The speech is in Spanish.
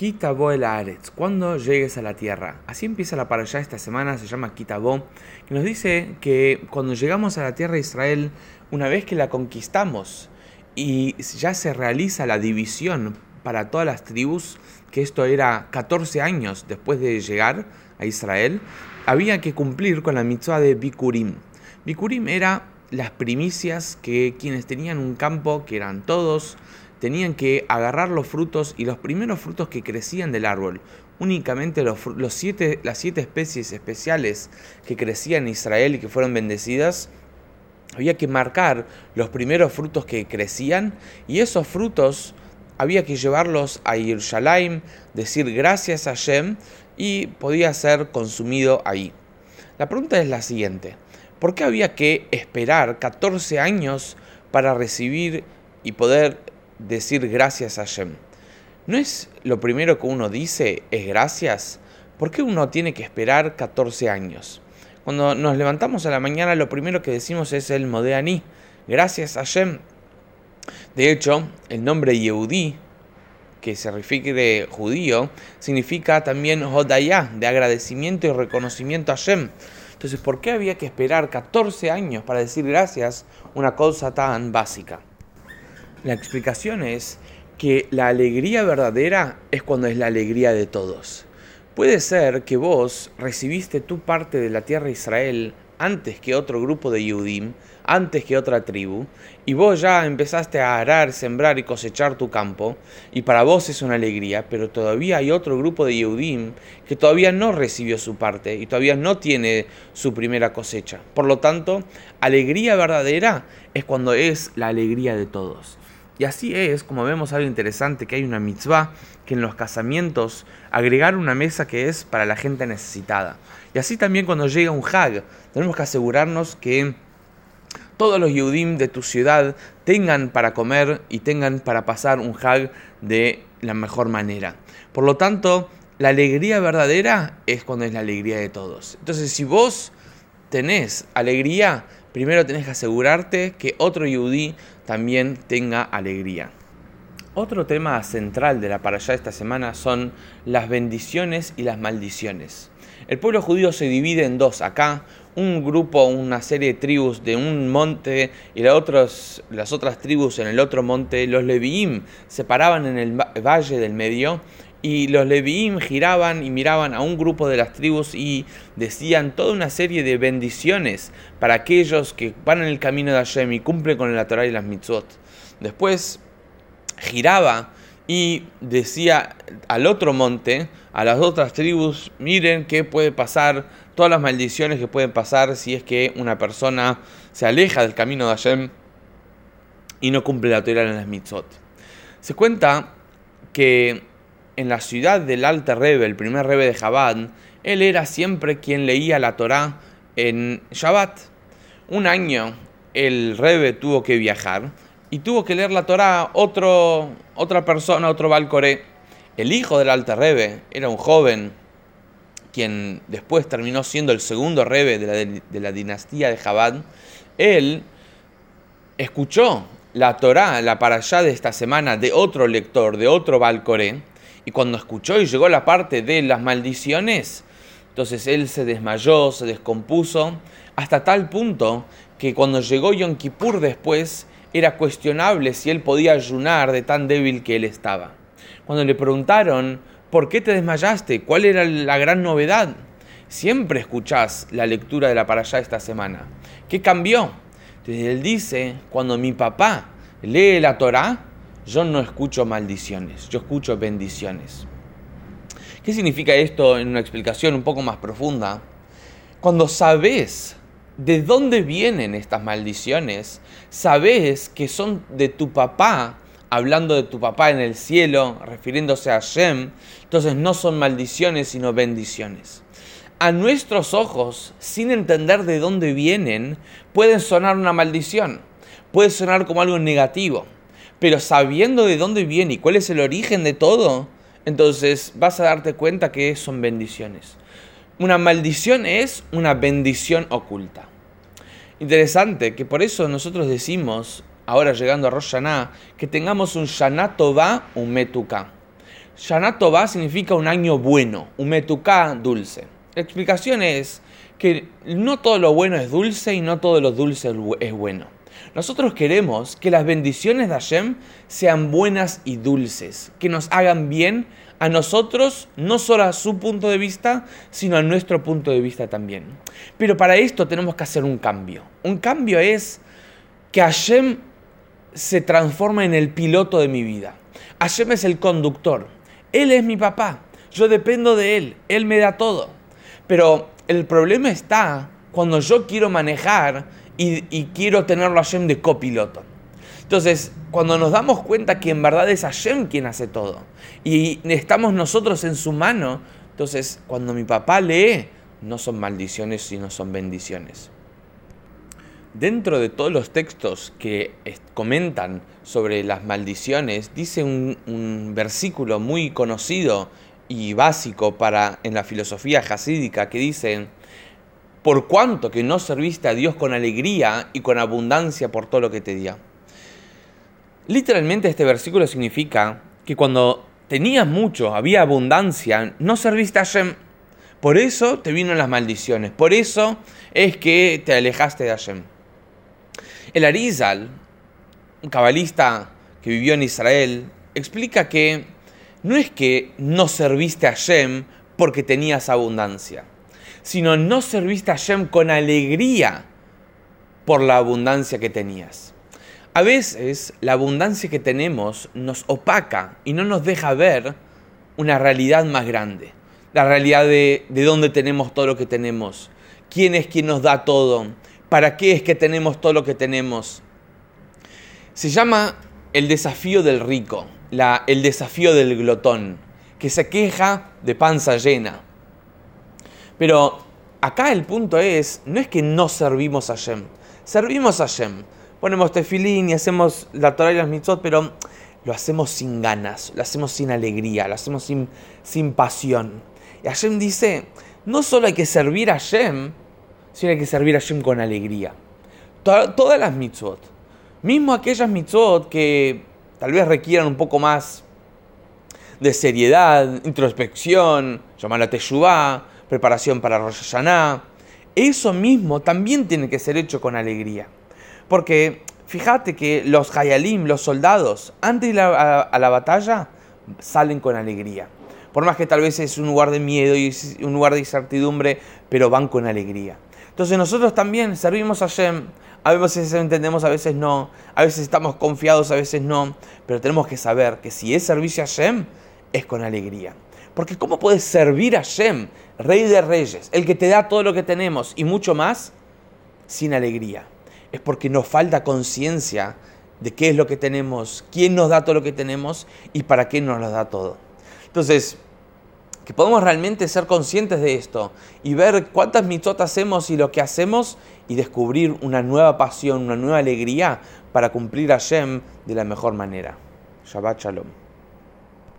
Kitabo el Aretz, cuando llegues a la tierra. Así empieza la para allá esta semana, se llama Kitabo, que nos dice que cuando llegamos a la tierra de Israel, una vez que la conquistamos y ya se realiza la división para todas las tribus, que esto era 14 años después de llegar a Israel, había que cumplir con la mitzvah de Bikurim. Bikurim era las primicias que quienes tenían un campo, que eran todos, tenían que agarrar los frutos y los primeros frutos que crecían del árbol. Únicamente los, siete, las siete especies especiales que crecían en Israel y que fueron bendecidas, había que marcar los primeros frutos que crecían y esos frutos había que llevarlos a Yerushalayim, decir gracias a Shem y podía ser consumido ahí. La pregunta es la siguiente. ¿Por qué había que esperar 14 años para recibir y poder decir gracias a Shem. ¿No es lo primero que uno dice es gracias? ¿Por qué uno tiene que esperar 14 años? Cuando nos levantamos a la mañana lo primero que decimos es el Modeani, gracias a Shem. De hecho, el nombre Yehudi, que se refiere judío, significa también Hodayah, de agradecimiento y reconocimiento a Shem. Entonces, ¿por qué había que esperar 14 años para decir gracias una cosa tan básica? La explicación es que la alegría verdadera es cuando es la alegría de todos. Puede ser que vos recibiste tu parte de la tierra de Israel antes que otro grupo de Yehudim, antes que otra tribu, y vos ya empezaste a arar, sembrar y cosechar tu campo, y para vos es una alegría, pero todavía hay otro grupo de Yehudim que todavía no recibió su parte y todavía no tiene su primera cosecha. Por lo tanto, alegría verdadera es cuando es la alegría de todos. Y así es, como vemos algo interesante, que hay una mitzvah, que en los casamientos agregar una mesa que es para la gente necesitada. Y así también cuando llega un hag, tenemos que asegurarnos que todos los yudim de tu ciudad tengan para comer y tengan para pasar un hag de la mejor manera. Por lo tanto, la alegría verdadera es cuando es la alegría de todos. Entonces, si vos tenés alegría, primero tenés que asegurarte que otro yudí también tenga alegría. Otro tema central de la parashá esta semana son las bendiciones y las maldiciones. El pueblo judío se divide en dos acá, un grupo, una serie de tribus de un monte y las otras, las otras tribus en el otro monte. Los Leviim se paraban en el valle del medio y los Leviim giraban y miraban a un grupo de las tribus y decían toda una serie de bendiciones para aquellos que van en el camino de Hashem y cumplen con la Torah y las mitzvot. Después giraba y decía al otro monte, a las otras tribus, miren qué puede pasar, todas las maldiciones que pueden pasar si es que una persona se aleja del camino de Hashem y no cumple la Torah en las mitzvot. Se cuenta que en la ciudad del Alta Rebe, el primer Rebe de Jabad, él era siempre quien leía la Torá en Shabbat. Un año el Rebe tuvo que viajar y tuvo que leer la Torá otro, otra persona, otro Balcoré. El hijo del Alta Rebe era un joven quien después terminó siendo el segundo Rebe de la, de la dinastía de Jabad. Él escuchó la Torá, la para allá de esta semana, de otro lector, de otro Balcoré, y cuando escuchó y llegó la parte de las maldiciones, entonces él se desmayó, se descompuso, hasta tal punto que cuando llegó Yom Kippur después, era cuestionable si él podía ayunar de tan débil que él estaba. Cuando le preguntaron, ¿por qué te desmayaste? ¿Cuál era la gran novedad? Siempre escuchás la lectura de la allá esta semana. ¿Qué cambió? Entonces él dice, cuando mi papá lee la Torah, yo no escucho maldiciones, yo escucho bendiciones. ¿Qué significa esto en una explicación un poco más profunda? Cuando sabes de dónde vienen estas maldiciones, sabes que son de tu papá, hablando de tu papá en el cielo, refiriéndose a Shem, entonces no son maldiciones sino bendiciones. A nuestros ojos, sin entender de dónde vienen, pueden sonar una maldición, puede sonar como algo negativo pero sabiendo de dónde viene y cuál es el origen de todo, entonces vas a darte cuenta que son bendiciones. Una maldición es una bendición oculta. Interesante que por eso nosotros decimos, ahora llegando a Rosh Hashanah, que tengamos un Shana Tová, un Metuka. Shana Tova significa un año bueno, un metuká dulce. La explicación es que no todo lo bueno es dulce y no todo lo dulce es bueno. Nosotros queremos que las bendiciones de Hashem sean buenas y dulces, que nos hagan bien a nosotros, no solo a su punto de vista, sino a nuestro punto de vista también. Pero para esto tenemos que hacer un cambio. Un cambio es que Hashem se transforma en el piloto de mi vida. Hashem es el conductor. Él es mi papá. Yo dependo de él. Él me da todo. Pero el problema está cuando yo quiero manejar y, quiero tenerlo a Hashem de copiloto. Entonces, cuando nos damos cuenta que en verdad es Hashem quien hace todo y estamos nosotros en su mano, entonces cuando mi papá lee, no son maldiciones, sino son bendiciones. Dentro de todos los textos que comentan sobre las maldiciones, dice un, un versículo muy conocido y básico para en la filosofía jasídica que dice, por cuanto que no serviste a Dios con alegría y con abundancia por todo lo que te dio. Literalmente este versículo significa que cuando tenías mucho, había abundancia, no serviste a Hashem. Por eso te vino las maldiciones. Por eso es que te alejaste de Hashem. El Arizal, un cabalista que vivió en Israel, explica que no es que no serviste a Hashem porque tenías abundancia, sino no serviste a Hashem con alegría por la abundancia que tenías. A veces la abundancia que tenemos nos opaca y no nos deja ver una realidad más grande. La realidad de, de dónde tenemos todo lo que tenemos, quién es quien nos da todo, para qué es que tenemos todo lo que tenemos. Se llama el desafío del rico, la, el desafío del glotón, que se queja de panza llena. Pero acá el punto es, no es que no servimos a Shem, servimos a Shem ponemos tefilín y hacemos la Torah y las mitzvot, pero lo hacemos sin ganas, lo hacemos sin alegría, lo hacemos sin, sin pasión. Y Hashem dice, no solo hay que servir a Hashem, sino hay que servir a Hashem con alegría. todas las mitzvot, mismo aquellas mitzvot que tal vez requieran un poco más de seriedad, introspección, llamar a Teshuvah, preparación para Rosh Hashanah, eso mismo también tiene que ser hecho con alegría. Porque fíjate que los Hayalim, los soldados, antes de ir a, la batalla, salen con alegría. Por más que tal vez es un lugar de miedo y un lugar de incertidumbre, pero van con alegría. Entonces nosotros también servimos a Shem. A veces entendemos, a veces no. A veces estamos confiados, a veces no. Pero tenemos que saber que si es servicio a Shem, es con alegría. Porque ¿cómo puedes servir a Shem, Rey de Reyes, el que te da todo lo que tenemos y mucho más, sin alegría? es porque nos falta conciencia de qué es lo que tenemos, quién nos da todo lo que tenemos y para qué nos lo da todo. Entonces, que podamos realmente ser conscientes de esto y ver cuántas mitotas hacemos y lo que hacemos y descubrir una nueva pasión, una nueva alegría para cumplir a Shem de la mejor manera. Shabbat Shalom.